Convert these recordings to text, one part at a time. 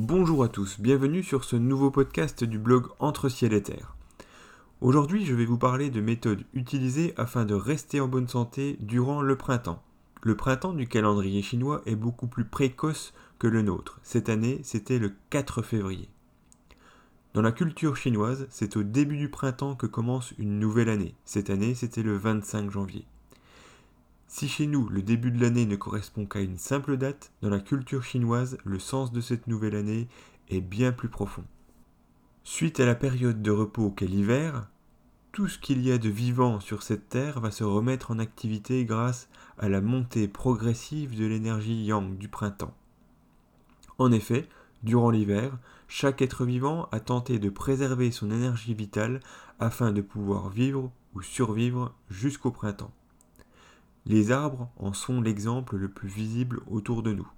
Bonjour à tous, bienvenue sur ce nouveau podcast du blog Entre ciel et terre. Aujourd'hui, je vais vous parler de méthodes utilisées afin de rester en bonne santé durant le printemps. Le printemps du calendrier chinois est beaucoup plus précoce que le nôtre. Cette année, c'était le 4 février. Dans la culture chinoise, c'est au début du printemps que commence une nouvelle année. Cette année, c'était le 25 janvier. Si chez nous, le début de l'année ne correspond qu'à une simple date, dans la culture chinoise, le sens de cette nouvelle année est bien plus profond. Suite à la période de repos qu'est l'hiver, tout ce qu'il y a de vivant sur cette terre va se remettre en activité grâce à la montée progressive de l'énergie yang du printemps. En effet, durant l'hiver, chaque être vivant a tenté de préserver son énergie vitale afin de pouvoir vivre ou survivre jusqu'au printemps. Les arbres en sont l'exemple le plus visible autour de nous.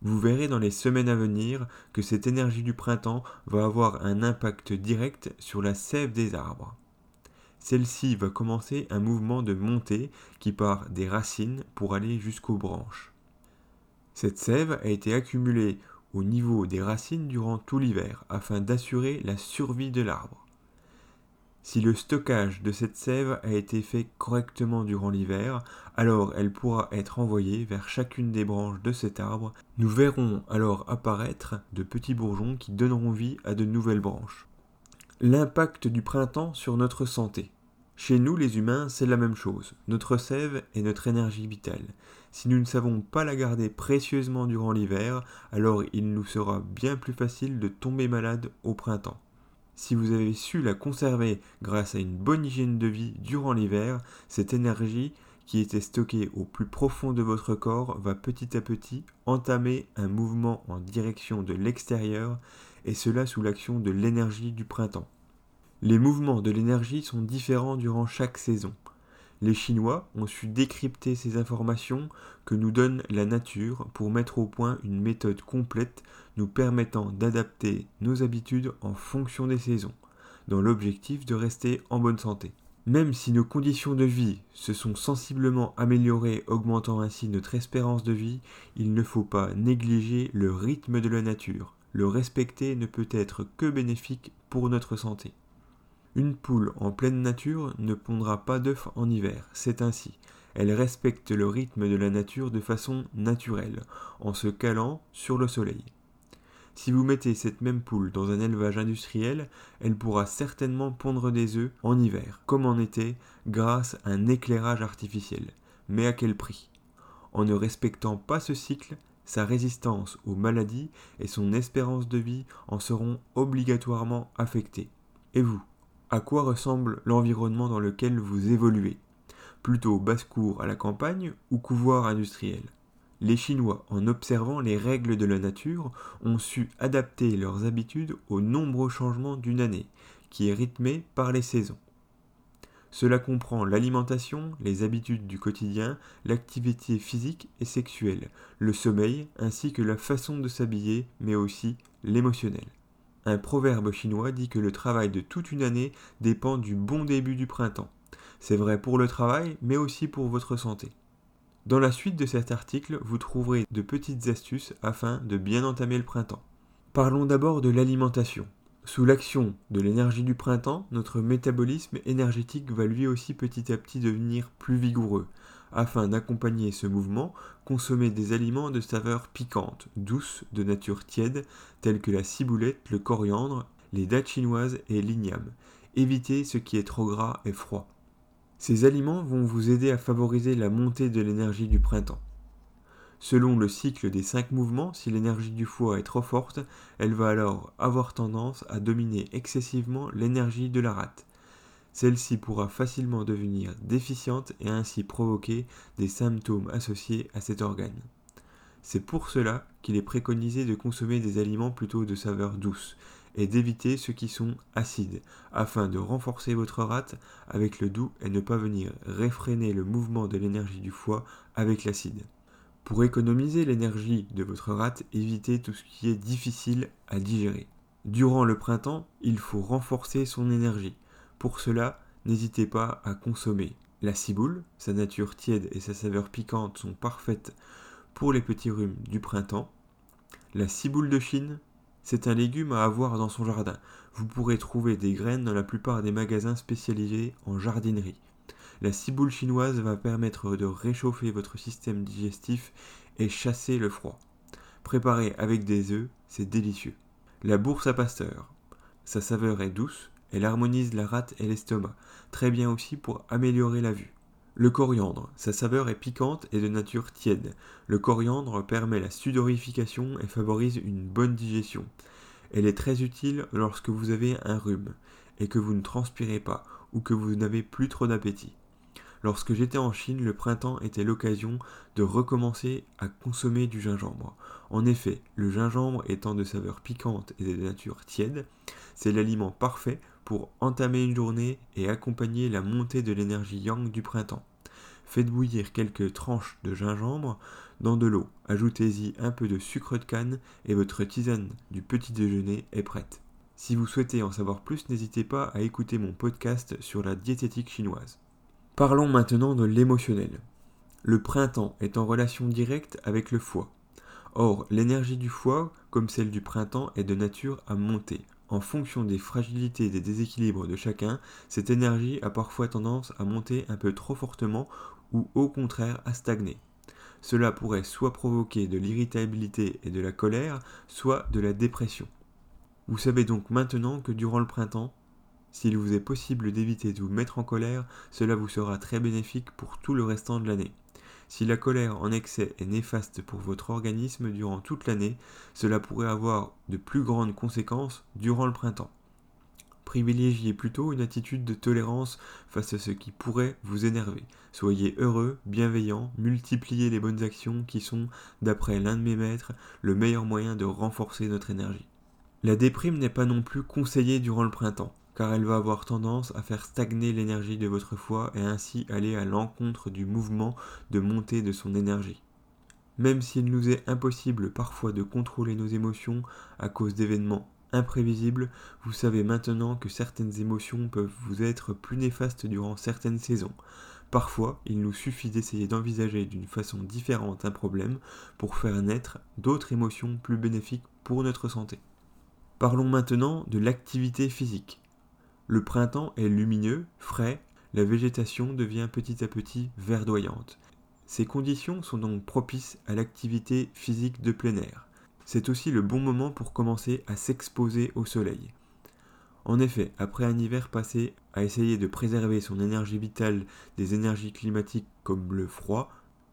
Vous verrez dans les semaines à venir que cette énergie du printemps va avoir un impact direct sur la sève des arbres. Celle-ci va commencer un mouvement de montée qui part des racines pour aller jusqu'aux branches. Cette sève a été accumulée au niveau des racines durant tout l'hiver afin d'assurer la survie de l'arbre. Si le stockage de cette sève a été fait correctement durant l'hiver, alors elle pourra être envoyée vers chacune des branches de cet arbre. Nous verrons alors apparaître de petits bourgeons qui donneront vie à de nouvelles branches. L'impact du printemps sur notre santé. Chez nous, les humains, c'est la même chose. Notre sève est notre énergie vitale. Si nous ne savons pas la garder précieusement durant l'hiver, alors il nous sera bien plus facile de tomber malade au printemps. Si vous avez su la conserver grâce à une bonne hygiène de vie durant l'hiver, cette énergie qui était stockée au plus profond de votre corps va petit à petit entamer un mouvement en direction de l'extérieur, et cela sous l'action de l'énergie du printemps. Les mouvements de l'énergie sont différents durant chaque saison. Les Chinois ont su décrypter ces informations que nous donne la nature pour mettre au point une méthode complète nous permettant d'adapter nos habitudes en fonction des saisons, dans l'objectif de rester en bonne santé. Même si nos conditions de vie se sont sensiblement améliorées, augmentant ainsi notre espérance de vie, il ne faut pas négliger le rythme de la nature. Le respecter ne peut être que bénéfique pour notre santé. Une poule en pleine nature ne pondra pas d'œufs en hiver, c'est ainsi. Elle respecte le rythme de la nature de façon naturelle, en se calant sur le soleil. Si vous mettez cette même poule dans un élevage industriel, elle pourra certainement pondre des œufs en hiver, comme en été, grâce à un éclairage artificiel. Mais à quel prix? En ne respectant pas ce cycle, sa résistance aux maladies et son espérance de vie en seront obligatoirement affectées. Et vous? À quoi ressemble l'environnement dans lequel vous évoluez Plutôt basse-cour à la campagne ou couloir industriel? Les Chinois, en observant les règles de la nature, ont su adapter leurs habitudes aux nombreux changements d'une année, qui est rythmée par les saisons. Cela comprend l'alimentation, les habitudes du quotidien, l'activité physique et sexuelle, le sommeil, ainsi que la façon de s'habiller, mais aussi l'émotionnel. Un proverbe chinois dit que le travail de toute une année dépend du bon début du printemps. C'est vrai pour le travail, mais aussi pour votre santé. Dans la suite de cet article, vous trouverez de petites astuces afin de bien entamer le printemps. Parlons d'abord de l'alimentation. Sous l'action de l'énergie du printemps, notre métabolisme énergétique va lui aussi petit à petit devenir plus vigoureux. Afin d'accompagner ce mouvement, consommez des aliments de saveur piquante, douce, de nature tiède, tels que la ciboulette, le coriandre, les dattes chinoises et l'igname. Évitez ce qui est trop gras et froid. Ces aliments vont vous aider à favoriser la montée de l'énergie du printemps. Selon le cycle des cinq mouvements, si l'énergie du foie est trop forte, elle va alors avoir tendance à dominer excessivement l'énergie de la rate. Celle-ci pourra facilement devenir déficiente et ainsi provoquer des symptômes associés à cet organe. C'est pour cela qu'il est préconisé de consommer des aliments plutôt de saveur douce et d'éviter ceux qui sont acides, afin de renforcer votre rate avec le doux et ne pas venir réfréner le mouvement de l'énergie du foie avec l'acide. Pour économiser l'énergie de votre rate, évitez tout ce qui est difficile à digérer. Durant le printemps, il faut renforcer son énergie. Pour cela, n'hésitez pas à consommer la ciboule, sa nature tiède et sa saveur piquante sont parfaites pour les petits rhumes du printemps, la ciboule de Chine, C'est un légume à avoir dans son jardin. Vous pourrez trouver des graines dans la plupart des magasins spécialisés en jardinerie. La ciboule chinoise va permettre de réchauffer votre système digestif et chasser le froid. Préparé avec des œufs, c'est délicieux. La bourse à pasteur. Sa saveur est douce, elle harmonise la rate et l'estomac, très bien aussi pour améliorer la vue. Le coriandre, sa saveur est piquante et de nature tiède. Le coriandre permet la sudorification et favorise une bonne digestion. Elle est très utile lorsque vous avez un rhume et que vous ne transpirez pas ou que vous n'avez plus trop d'appétit. Lorsque j'étais en Chine, le printemps était l'occasion de recommencer à consommer du gingembre. En effet, le gingembre étant de saveur piquante et de nature tiède, c'est l'aliment parfait pour entamer une journée et accompagner la montée de l'énergie yang du printemps. Faites bouillir quelques tranches de gingembre dans de l'eau, ajoutez-y un peu de sucre de canne et votre tisane du petit déjeuner est prête. Si vous souhaitez en savoir plus, n'hésitez pas à écouter mon podcast sur la diététique chinoise. Parlons maintenant de l'émotionnel. Le printemps est en relation directe avec le foie. Or, l'énergie du foie, comme celle du printemps, est de nature à monter. En fonction des fragilités et des déséquilibres de chacun, cette énergie a parfois tendance à monter un peu trop fortement ou au contraire à stagner. Cela pourrait soit provoquer de l'irritabilité et de la colère, soit de la dépression. Vous savez donc maintenant que durant le printemps, s'il vous est possible d'éviter de vous mettre en colère, cela vous sera très bénéfique pour tout le restant de l'année. Si la colère en excès est néfaste pour votre organisme durant toute l'année, cela pourrait avoir de plus grandes conséquences durant le printemps. Privilégiez plutôt une attitude de tolérance face à ce qui pourrait vous énerver. Soyez heureux, bienveillant, multipliez les bonnes actions qui sont, d'après l'un de mes maîtres, le meilleur moyen de renforcer notre énergie. La déprime n'est pas non plus conseillée durant le printemps car elle va avoir tendance à faire stagner l'énergie de votre foie et ainsi aller à l'encontre du mouvement de montée de son énergie. Même s'il nous est impossible parfois de contrôler nos émotions à cause d'événements imprévisibles, vous savez maintenant que certaines émotions peuvent vous être plus néfastes durant certaines saisons. Parfois, il nous suffit d'essayer d'envisager d'une façon différente un problème pour faire naître d'autres émotions plus bénéfiques pour notre santé. Parlons maintenant de l'activité physique. Le printemps est lumineux, frais, la végétation devient petit à petit verdoyante. Ces conditions sont donc propices à l'activité physique de plein air. C'est aussi le bon moment pour commencer à s'exposer au soleil. En effet, après un hiver passé à essayer de préserver son énergie vitale des énergies climatiques comme le froid,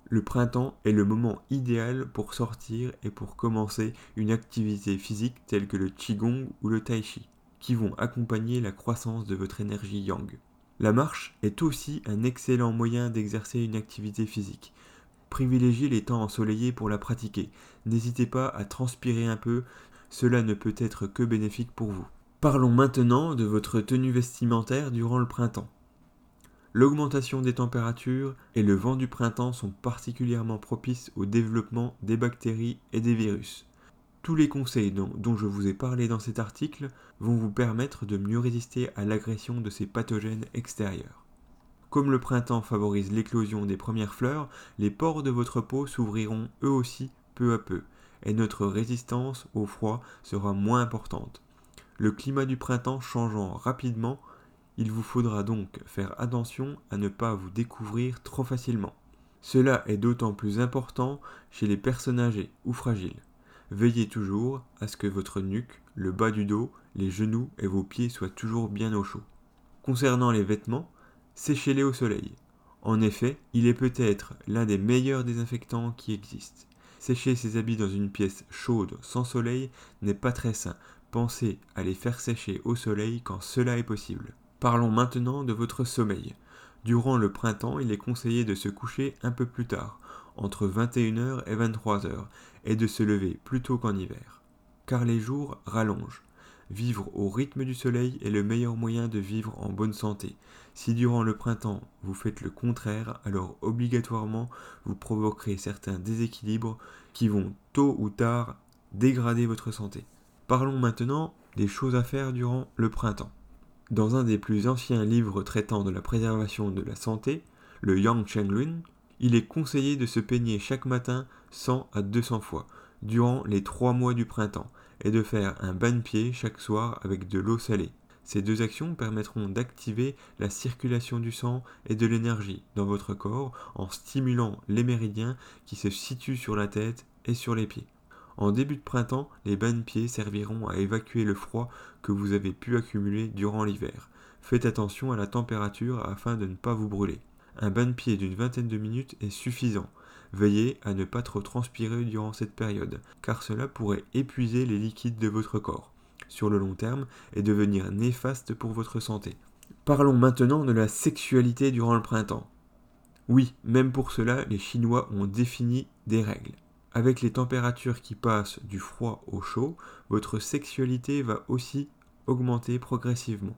le printemps est le moment idéal pour sortir et pour commencer une activité physique telle que le qigong ou le tai chi qui vont accompagner la croissance de votre énergie yang. La marche est aussi un excellent moyen d'exercer une activité physique. Privilégiez les temps ensoleillés pour la pratiquer. N'hésitez pas à transpirer un peu, cela ne peut être que bénéfique pour vous. Parlons maintenant de votre tenue vestimentaire durant le printemps. L'augmentation des températures et le vent du printemps sont particulièrement propices au développement des bactéries et des virus. Tous les conseils dont, je vous ai parlé dans cet article vont vous permettre de mieux résister à l'agression de ces pathogènes extérieurs. Comme le printemps favorise l'éclosion des premières fleurs, les pores de votre peau s'ouvriront eux aussi peu à peu, et notre résistance au froid sera moins importante. Le climat du printemps changeant rapidement, il vous faudra donc faire attention à ne pas vous découvrir trop facilement. Cela est d'autant plus important chez les personnes âgées ou fragiles. Veillez toujours à ce que votre nuque, le bas du dos, les genoux et vos pieds soient toujours bien au chaud. Concernant les vêtements, séchez-les au soleil. En effet, il est peut-être l'un des meilleurs désinfectants qui existent. Sécher ses habits dans une pièce chaude sans soleil n'est pas très sain. Pensez à les faire sécher au soleil quand cela est possible. Parlons maintenant de votre sommeil. Durant le printemps, il est conseillé de se coucher un peu plus tard, entre 21h et 23h, et de se lever plus tôt qu'en hiver. Car les jours rallongent. Vivre au rythme du soleil est le meilleur moyen de vivre en bonne santé. Si durant le printemps vous faites le contraire, alors obligatoirement vous provoquerez certains déséquilibres qui vont tôt ou tard dégrader votre santé. Parlons maintenant des choses à faire durant le printemps. Dans un des plus anciens livres traitant de la préservation de la santé, le Yang Lun, il est conseillé de se peigner chaque matin 100 à 200 fois durant les trois mois du printemps. est de faire un bain de pied chaque soir avec de l'eau salée. Ces deux actions permettront d'activer la circulation du sang et de l'énergie dans votre corps en stimulant les méridiens qui se situent sur la tête et sur les pieds. En début de printemps, les bains de pieds serviront à évacuer le froid que vous avez pu accumuler durant l'hiver. Faites attention à la température afin de ne pas vous brûler. Un bain de pied d'une vingtaine de minutes est suffisant. Veillez à ne pas trop transpirer durant cette période, car cela pourrait épuiser les liquides de votre corps sur le long terme et devenir néfaste pour votre santé. Parlons maintenant de la sexualité durant le printemps. Oui, même pour cela, les Chinois ont défini des règles. Avec les températures qui passent du froid au chaud, votre sexualité va aussi augmenter progressivement.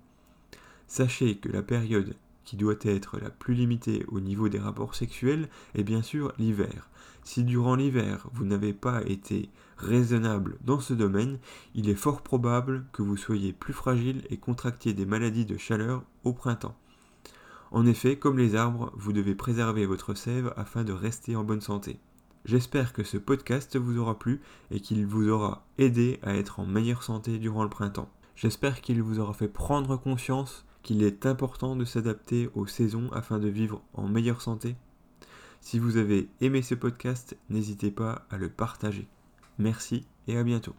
Sachez que la période qui doit être la plus limitée au niveau des rapports sexuels est bien sûr l'hiver. Si durant l'hiver vous n'avez pas été raisonnable dans ce domaine, il est fort probable que vous soyez plus fragile et contractiez des maladies de chaleur au printemps. En effet, comme les arbres, vous devez préserver votre sève afin de rester en bonne santé. J'espère que ce podcast vous aura plu et qu'il vous aura aidé à être en meilleure santé durant le printemps. J'espère qu'il vous aura fait prendre conscience qu'il est important de s'adapter aux saisons afin de vivre en meilleure santé. Si vous avez aimé ce podcast, n'hésitez pas à le partager. Merci et à bientôt.